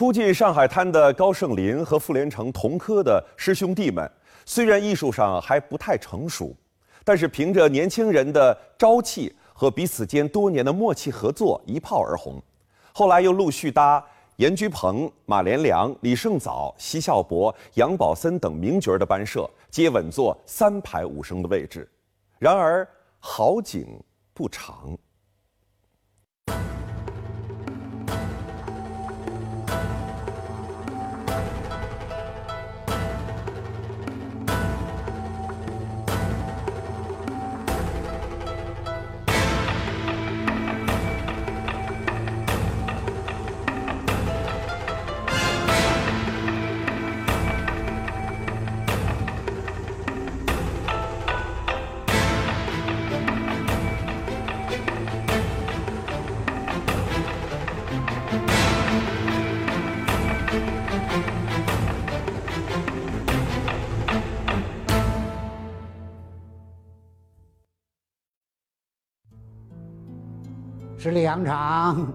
初进上海滩的高盛林和傅连城同科的师兄弟们，虽然艺术上还不太成熟，但是凭着年轻人的朝气和彼此间多年的默契合作，一炮而红。后来又陆续搭严居鹏、马连良、李胜藻、奚孝伯、杨宝森等名角的班社，皆稳坐三排五声的位置。然而好景不长。十里洋场，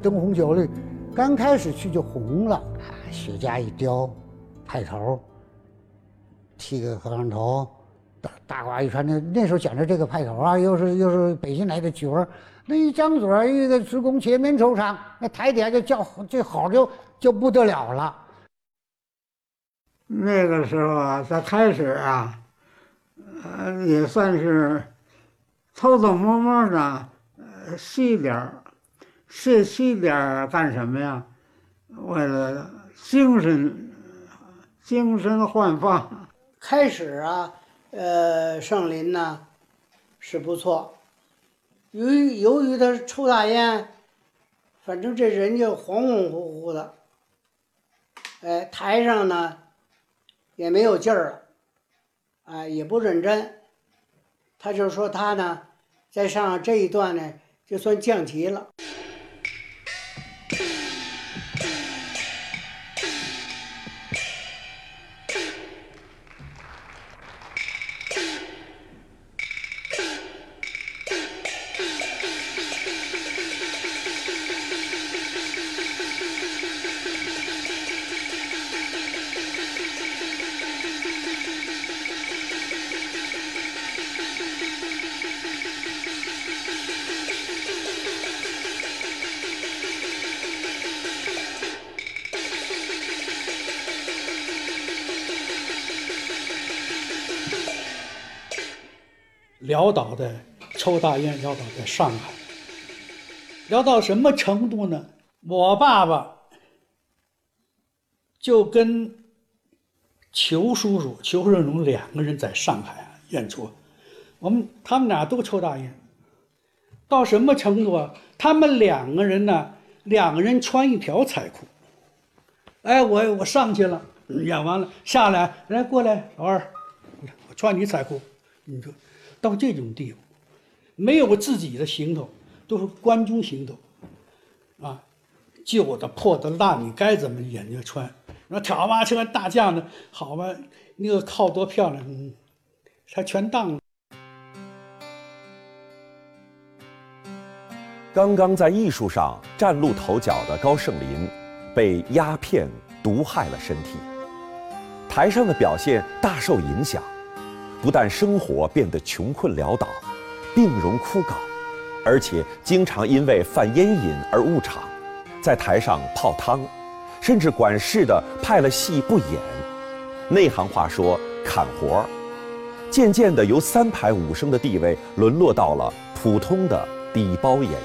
灯红酒绿，刚开始去就红了啊。雪茄一叼，派头，剃个和尚头，大大褂一穿。那那时候讲究这个派头啊，又是又是北京来的角儿，那一张嘴一个职工前面抽场，那台底下就叫这好就就不得了了。那个时候啊，在开始啊，呃，也算是偷偷摸摸的。细点儿，细细点儿干什么呀？为了精神，精神焕发。开始啊，呃，盛林呢是不错。由于由于他抽大烟，反正这人就恍恍惚惚的。哎，台上呢也没有劲儿了，哎，也不认真。他就说他呢，在上这一段呢。就算降级了。潦倒的抽大烟，潦倒在上海，聊到什么程度呢？我爸爸就跟裘叔叔、裘润荣两个人在上海啊演出，我们他们俩都抽大烟，到什么程度啊？他们两个人呢，两个人穿一条彩裤，哎，我我上去了，演完了下来，来过来，老二，我穿你彩裤，你说。到这种地步，没有自己的行头，都是关中行头，啊，旧的、破的、烂你该怎么演就穿。那挑马车大将的，好吧，那个靠多漂亮，他全当了。刚刚在艺术上崭露头角的高盛林，被鸦片毒害了身体，台上的表现大受影响。不但生活变得穷困潦倒，病容枯槁，而且经常因为犯烟瘾而误场，在台上泡汤，甚至管事的派了戏不演。内行话说砍活儿，渐渐的由三排五声的地位沦落到了普通的底包演员。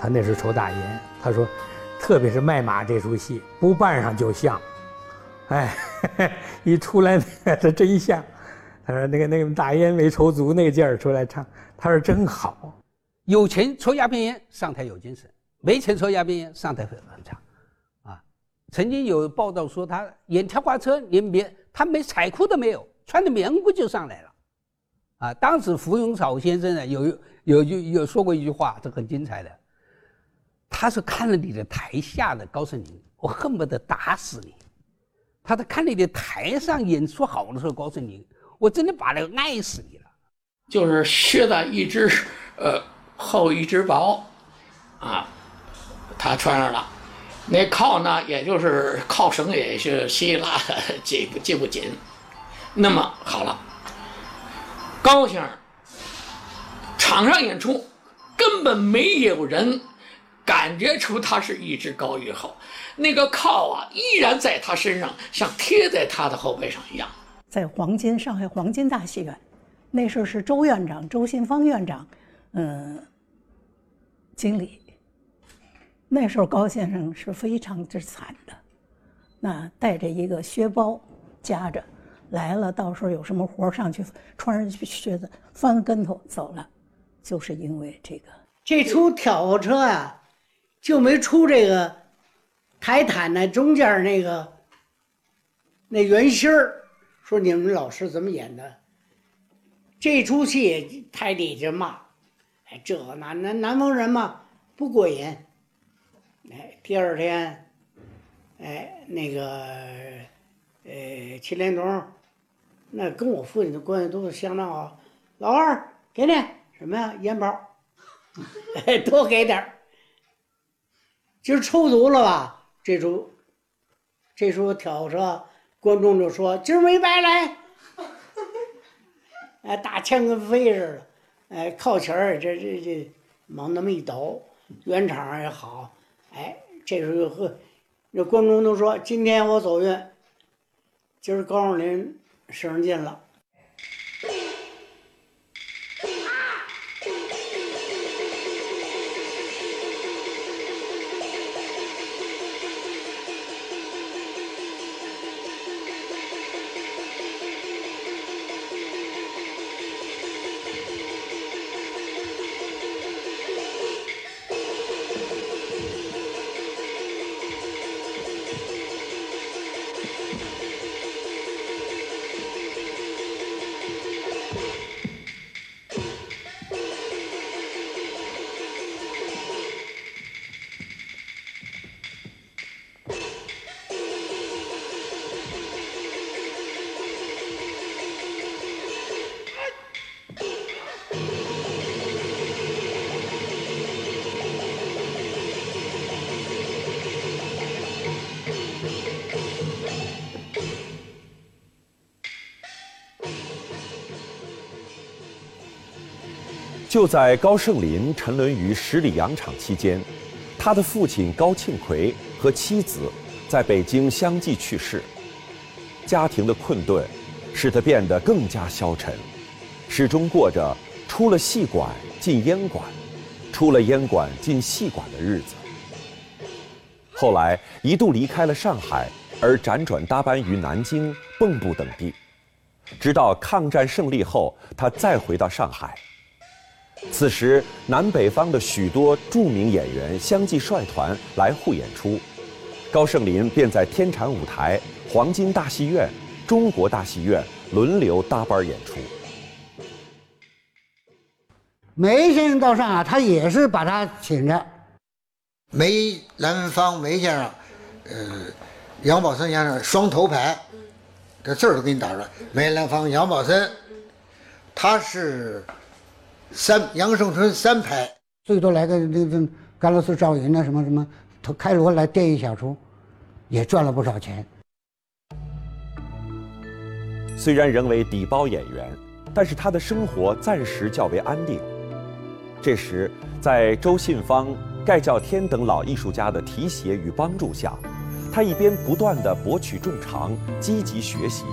他那时抽大烟，他说，特别是卖马这出戏，不扮上就像。哎，一出来那个是真像，他说那个那个大烟没抽足那个劲儿出来唱，他说真好。有钱抽鸦片烟上台有精神，没钱抽鸦片烟上台会很差。啊，曾经有报道说他演跳花车连棉他没彩裤都没有，穿着棉裤就上来了。啊，当时胡永草先生呢有有句有说过一句话，这很精彩的。他是看了你的台下的高胜林，我恨不得打死你。他在看你的台上演出好的时候，告诉你，我真的把那个爱死你了。就是靴子一只呃厚一只薄，啊，他穿上了。那靠呢，也就是靠绳也是稀拉的，系不系不紧。那么好了，高先生场上演出根本没有人感觉出他是一只高玉猴，那个靠啊依然在他身上，像贴在他的后背上一样。在黄金上海黄金大戏院，那时候是周院长周信芳院长，嗯，经理。那时候高先生是非常之惨的，那带着一个靴包夹着来了，到时候有什么活上去穿上靴子翻跟头走了，就是因为这个。这出挑火车呀，就没出这个台毯那中间那个那圆心儿。说你们老师怎么演的？这出戏台底下骂，哎，这南南南方人嘛不过瘾。哎，第二天，哎，那个，呃，秦连东，那跟我父亲的关系都是相当好。老二，给你什么呀？烟包，多给点儿。今儿抽足了吧？这出，这出挑车，观众就说今儿没白来。哎，大枪跟飞似的，哎，靠前儿这这这往那么一抖，圆场也好。哎，这时候呵，那观众都说：“今天我走运，今儿高树林使上劲了。”就在高盛林沉沦于十里洋场期间，他的父亲高庆奎和妻子在北京相继去世，家庭的困顿使他变得更加消沉，始终过着出了戏馆进烟馆，出了烟馆进戏馆的日子。后来一度离开了上海，而辗转搭班于南京、蚌埠等地，直到抗战胜利后，他再回到上海。此时，南北方的许多著名演员相继率团来沪演出，高盛林便在天蟾舞台、黄金大戏院、中国大戏院轮流搭班演出。梅先生到上海，他也是把他请着。梅兰芳梅先生，呃，杨宝森先生双头牌，这字儿都给你打出来。梅兰芳、杨宝森，他是。三杨胜春三排，最多来个那那甘露寺赵云啊，什么什么，开锣来电一小出，也赚了不少钱。虽然仍为底包演员，但是他的生活暂时较为安定。这时，在周信芳、盖叫天等老艺术家的提携与帮助下，他一边不断的博取众长，积极学习。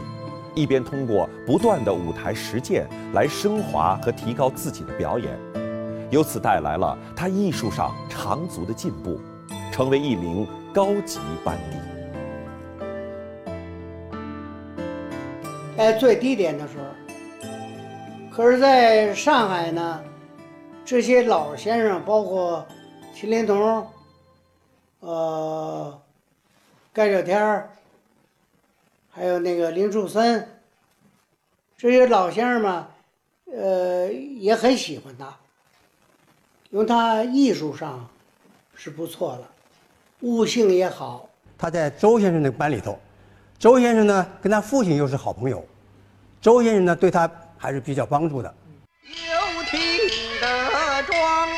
一边通过不断的舞台实践来升华和提高自己的表演，由此带来了他艺术上长足的进步，成为一名高级班底。在最低点的时候，可是在上海呢，这些老先生，包括秦连同，呃，盖小天儿。还有那个林树森，这些老先生们，呃，也很喜欢他，因为他艺术上是不错的，悟性也好。他在周先生那个班里头，周先生呢跟他父亲又是好朋友，周先生呢对他还是比较帮助的。有的庄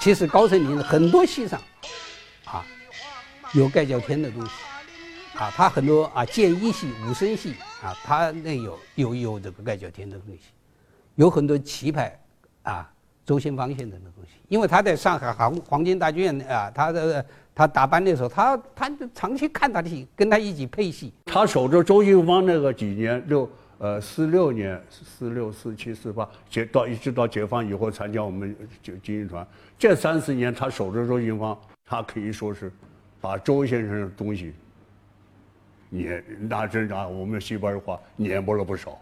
其实高胜林很多戏上，啊，有盖叫天的东西，啊，他很多啊剑一戏、武生戏啊，他那有有有这个盖叫天的东西，有很多棋牌啊，周信芳先生的东西，因为他在上海黄黄金大剧院啊，他的他打班的时候，他他长期看他的戏，跟他一起配戏。他守着周信芳那个几年六。呃，四六年、四六、四七、四八，解到一直到解放以后参加我们就京剧团，这三四年他守着周信芳，他可以说是把周先生的东西碾，拿真拿我们西边的话碾过了不少。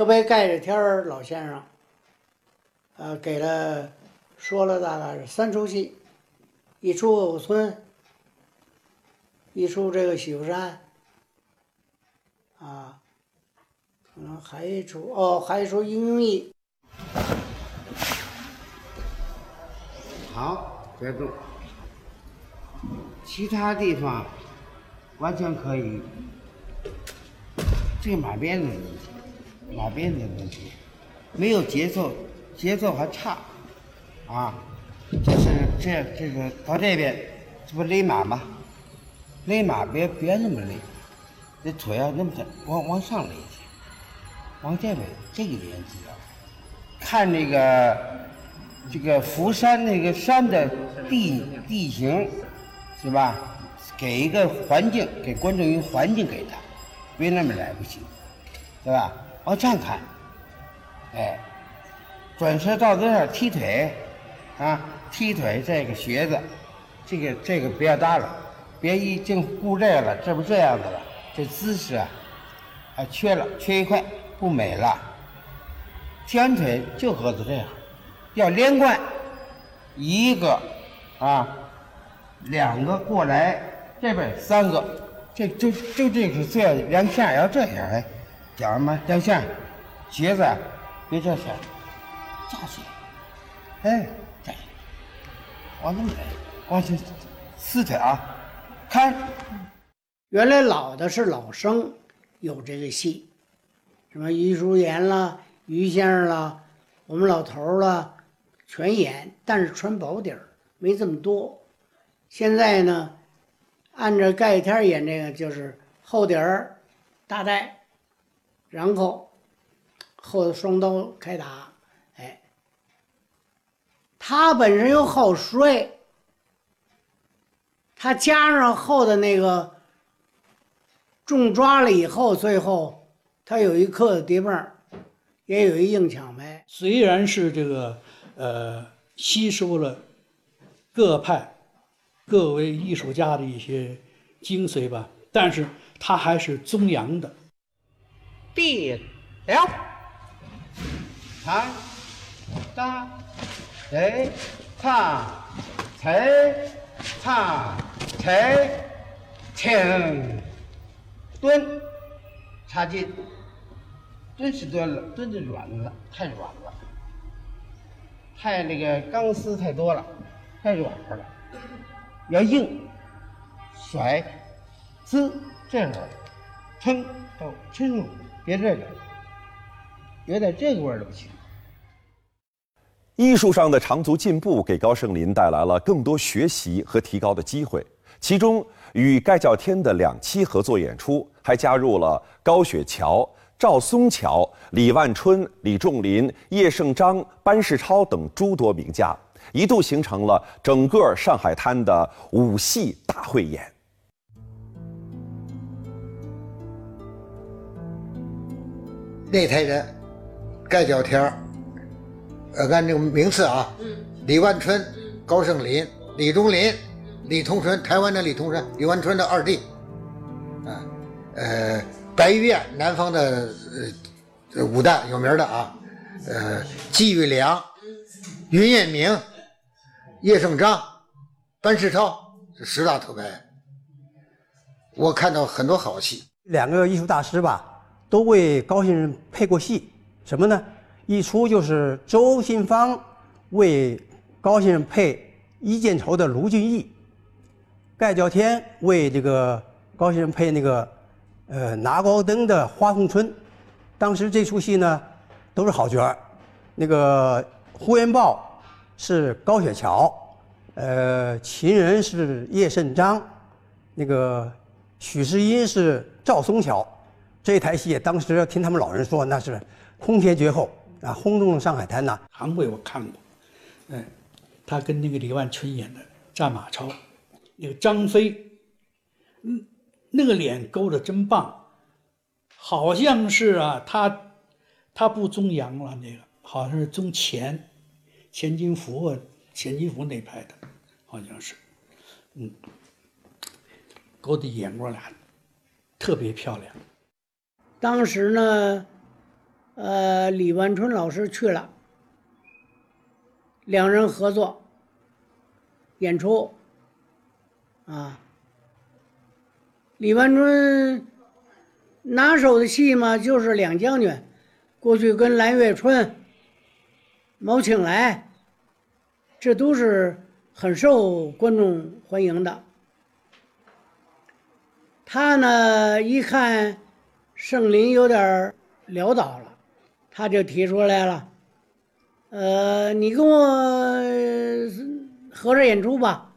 特别盖着天儿老先生，呃，给了说了大概是三出戏，一出《蓦村》，一出这个许富山，啊，可能还一出哦，还一出《英雄义》。好，别动。其他地方完全可以，这个马鞭子马鞭子的问题，没有节奏，节奏还差，啊，就是这这个到这边，这不勒马吗？勒马别别那么勒，这腿要那么着往往上勒去，往这边这个连子啊，看这个这个福山那个山的地地形。是吧？给一个环境，给观众一个环境给他，别那么来不行，对吧？往这样看，哎，转身到这儿踢腿，啊，踢腿这个靴子，这个这个不要搭了，别一净顾这个了，这不这样子了，这姿势啊，啊缺了，缺一块，不美了。踢完腿就合着这样，要连贯，一个啊。两个过来，这边三个，这就就这个这两下要这样哎，讲什么两下，鞋子别这样，架起来，哎，站，往那么来，往前四腿啊，看，原来老的是老生有这个戏，什么于淑妍啦、于先生啦，我们老头儿啦，全演，但是穿薄底儿，没这么多。现在呢，按照盖天演这个就是厚底儿、大带，然后后双刀开打，哎，他本身又好摔，他加上后的那个重抓了以后，最后他有一刻的叠棒，也有一硬抢拍。虽然是这个呃吸收了各派。各位艺术家的一些精髓吧，但是他还是中央的。地了，长大哎，唱，踩，唱，踩，停，蹲，插进，蹲是蹲了，蹲的软了，太软了，太那个钢丝太多了，太软和了，要硬，甩，滋，这样，撑到撑住，别这个，有点这个味儿都行。艺术上的长足进步给高盛林带来了更多学习和提高的机会。其中，与盖叫天的两期合作演出，还加入了高雪桥、赵松桥、李万春、李仲林、叶圣章、班世超等诸多名家，一度形成了整个上海滩的武戏大汇演。那台人，盖小天儿。呃，按这个名次啊，李万春、高盛林、李忠林、李同春，台湾的李同春，李万春的二弟，啊，呃，白玉燕，南方的呃武旦有名的啊，呃，季玉良、云彦明、叶圣章、班世超，这十大头牌。我看到很多好戏。两个艺术大师吧，都为高先生配过戏，什么呢？一出就是周信芳为高先生配《一剑愁》的卢俊义，盖叫天为这个高先生配那个呃拿高灯的花凤春。当时这出戏呢都是好角儿，那个呼延豹是高雪桥，呃秦人是叶圣章，那个许世英是赵松桥。这台戏当时听他们老人说那是空前绝后。啊，轰动了上海滩呐！韩伟我看过，嗯，他跟那个李万春演的《战马超》，那个张飞，嗯，那个脸勾的真棒，好像是啊，他他不中阳了，那个好像是中钱，钱金福啊，钱金福那派的，好像是，嗯，勾的眼光俩特别漂亮。当时呢。呃，李万春老师去了，两人合作演出。啊，李万春拿手的戏嘛，就是两将军，过去跟蓝月春、毛庆来，这都是很受观众欢迎的。他呢，一看盛林有点潦倒了。他就提出来了，呃，你跟我合着演出吧。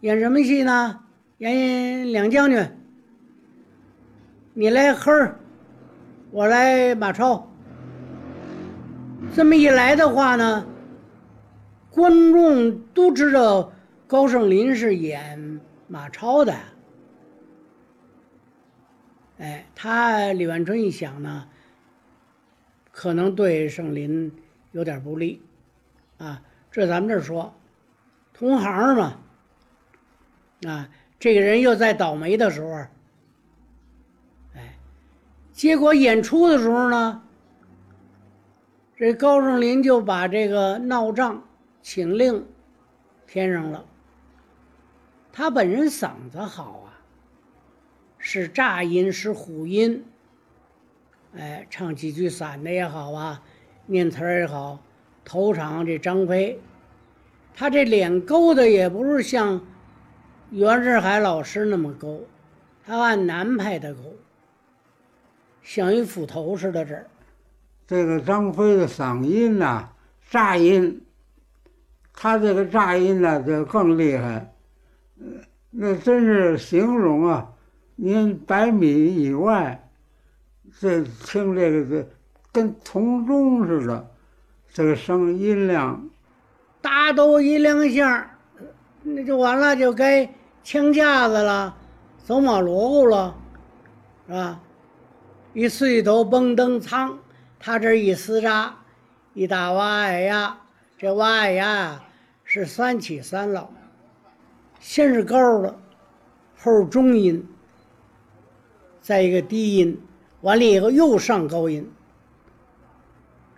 演什么戏呢？演两将军。你来黑儿，我来马超。这么一来的话呢，观众都知道高盛林是演马超的。哎，他李万春一想呢。可能对盛林有点不利，啊，这咱们这说，同行嘛，啊，这个人又在倒霉的时候，哎，结果演出的时候呢，这高盛林就把这个闹账请令添上了。他本人嗓子好啊，是炸音，是虎音。哎，唱几句散的也好啊，念词儿也好，头场这张飞，他这脸勾的也不是像袁世海老师那么勾，他按南派的勾，像一斧头似的这儿。这个张飞的嗓音呐，炸音，他这个炸音呢就更厉害，那真是形容啊，您百米以外。这听这个这跟铜钟似的，这个声音量，大都一亮相，那就完了，就该枪架子了，走马锣鼓了，是吧？一碎头蹦蹬仓，他这一厮扎，一打哇哎呀，这哇哎呀是三起三落，先是高的，后是中音，再一个低音。完了以后又上高音，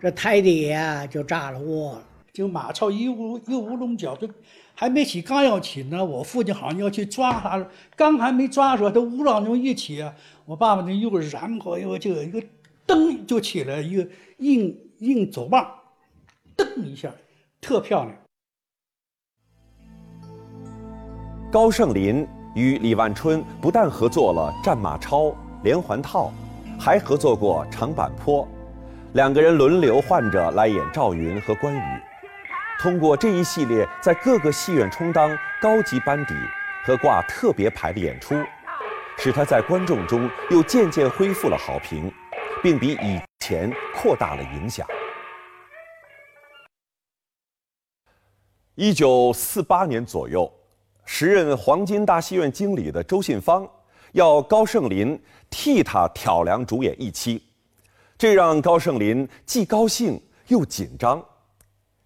这台底下就炸了窝了。就马超一乌一乌龙脚，就还没起，刚要起呢，我父亲好像要去抓他，刚还没抓住，他乌浪中一起啊，我爸爸就又然后又就一个噔就起来一个硬硬走棒，噔一下，特漂亮。高盛林与李万春不但合作了战马超、连环套，还合作过长坂坡，两个人轮流换着来演赵云和关羽。通过这一系列在各个戏院充当高级班底和挂特别牌的演出，使他在观众中又渐渐恢复了好评，并比以前扩大了影响。一九四八年左右，时任黄金大戏院经理的周信芳要高盛林替他挑梁主演一期，这让高盛林既高兴又紧张。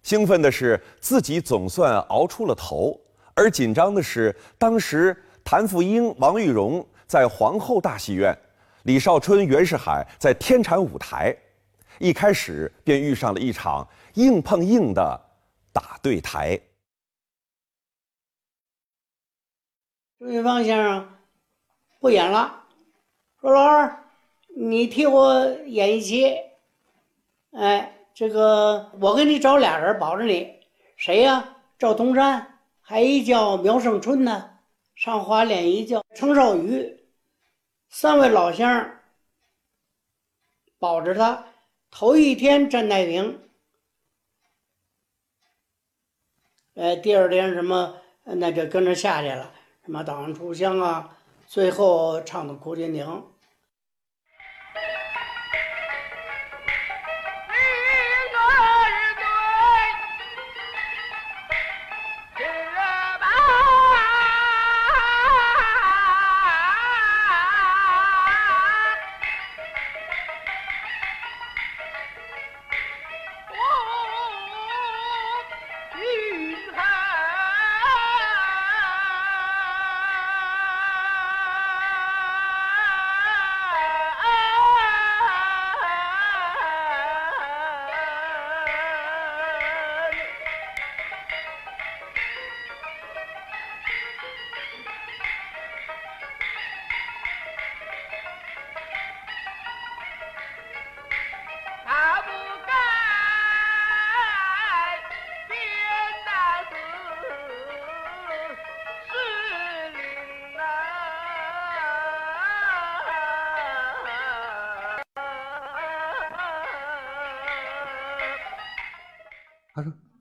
兴奋的是自己总算熬出了头，而紧张的是当时谭富英、王玉荣在皇后大戏院，李少春、袁世海在天蟾舞台，一开始便遇上了一场硬碰硬的打对台。朱云芳先生不演了，说老二，你替我演一期，哎。这个我给你找俩人保着你，谁呀？赵东山，还一叫苗胜春呢。上华脸一叫程少宇，三位老乡保着他。头一天站太平，哎，第二天什么那就跟着下去了，什么党出乡啊，最后唱的《哭天亭》。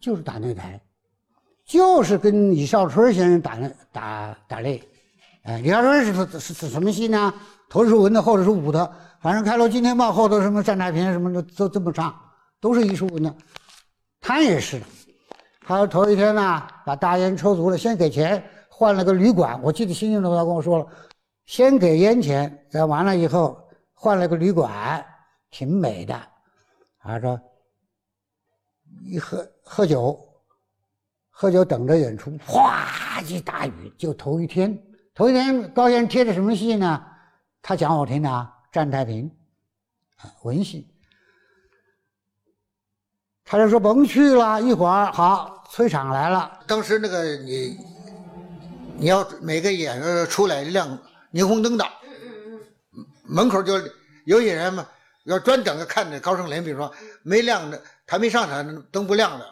就是打擂台，就是跟李少春先生打打打擂。哎，李少春是是是什么戏呢？头是文的，后头是武的。反正开头《金天报》，后头什么战太平什么的都这么唱，都是一出文的。他也是的。他头一天呢，把大烟抽足了，先给钱换了个旅馆。我记得清清楚楚，他跟我说了，先给烟钱，再完了以后换了个旅馆，挺美的。他说。”一喝喝酒，喝酒等着演出，哗一大雨。就头一天，头一天高先生贴的什么戏呢？他讲我听的啊，《战太平》，啊文戏。他就说甭去了，一会儿好催场来了。当时那个你，你要每个演员出来亮霓虹灯的，门口就有演员嘛，要专等着看着高胜林，比如说没亮的。他没上场，灯不亮的，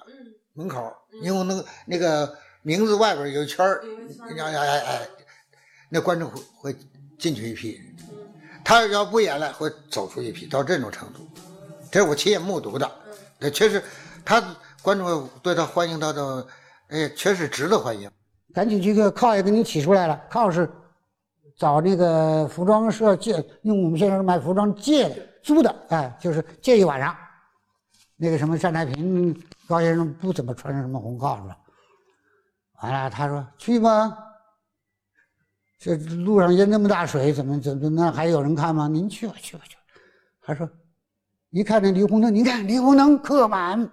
门口因为那个那个名字外边有一圈儿，哎哎哎，那观众会会进去一批，他要不演了会走出一批，到这种程度，这是我亲眼目睹的，那确实，他观众对他欢迎他的，哎，确实值得欢迎。赶紧去个靠也给你起出来了，靠是找那个服装社借，用我们现在买服装借的租的，哎，就是借一晚上。那个什么单太平高先生不怎么穿什么红袄子，完了他说去吧，这路上淹那么大水，怎么怎么那还有人看吗？您去吧去吧去吧。他说一看那霓虹灯，你看霓虹灯客满，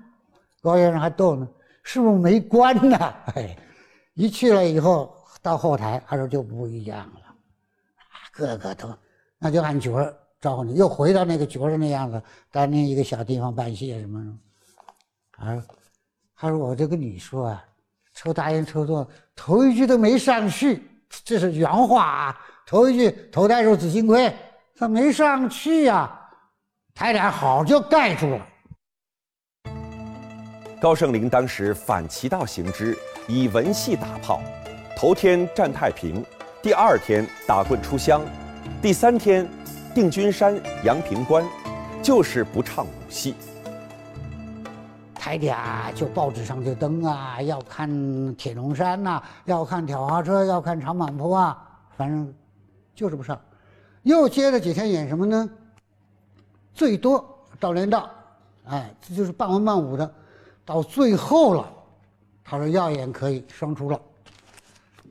高先生还逗呢，是不是没关呢？哎，一去了以后到后台，他说就不一样了，个个都那就按角儿。招呼你又回到那个角色那样子，在那一个小地方办戏什么的，啊，他说：“我就跟你说啊，抽大烟抽多，头一句都没上去，这是原话啊。头一句头戴入紫金盔，他没上去呀、他俩好就盖住了。高盛林当时反其道行之，以文戏打炮，头天占太平，第二天打棍出乡，第三天定军山、阳平关，就是不唱武戏。台底下就报纸上就登啊，要看铁龙山呐、要看挑花车，要看长坂坡啊，反正就是不上。又接着几天演什么呢？最多到连道，哎，这就是半文半武的。到最后了，他说要演可以双出了，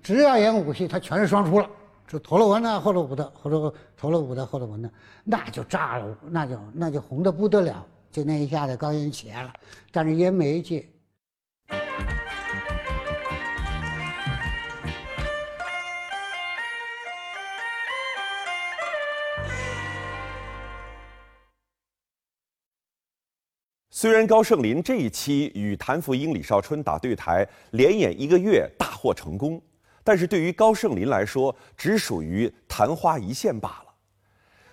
只要演武戏，他全是双出了。就陀螺文的，后了武的，或者头了武的，后了文的，那就炸了，那就那就红的不得了。就那一下子，高音起来了，但是烟没戒。虽然高盛林这一期与谭福英、李少春打对台，连演一个月大获成功，但是对于高盛林来说，只属于昙花一现罢了。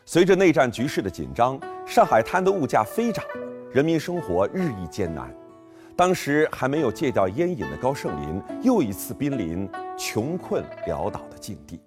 随着内战局势的紧张，上海滩的物价飞涨，人民生活日益艰难。当时还没有戒掉烟瘾的高盛林，又一次濒临穷困潦倒的境地。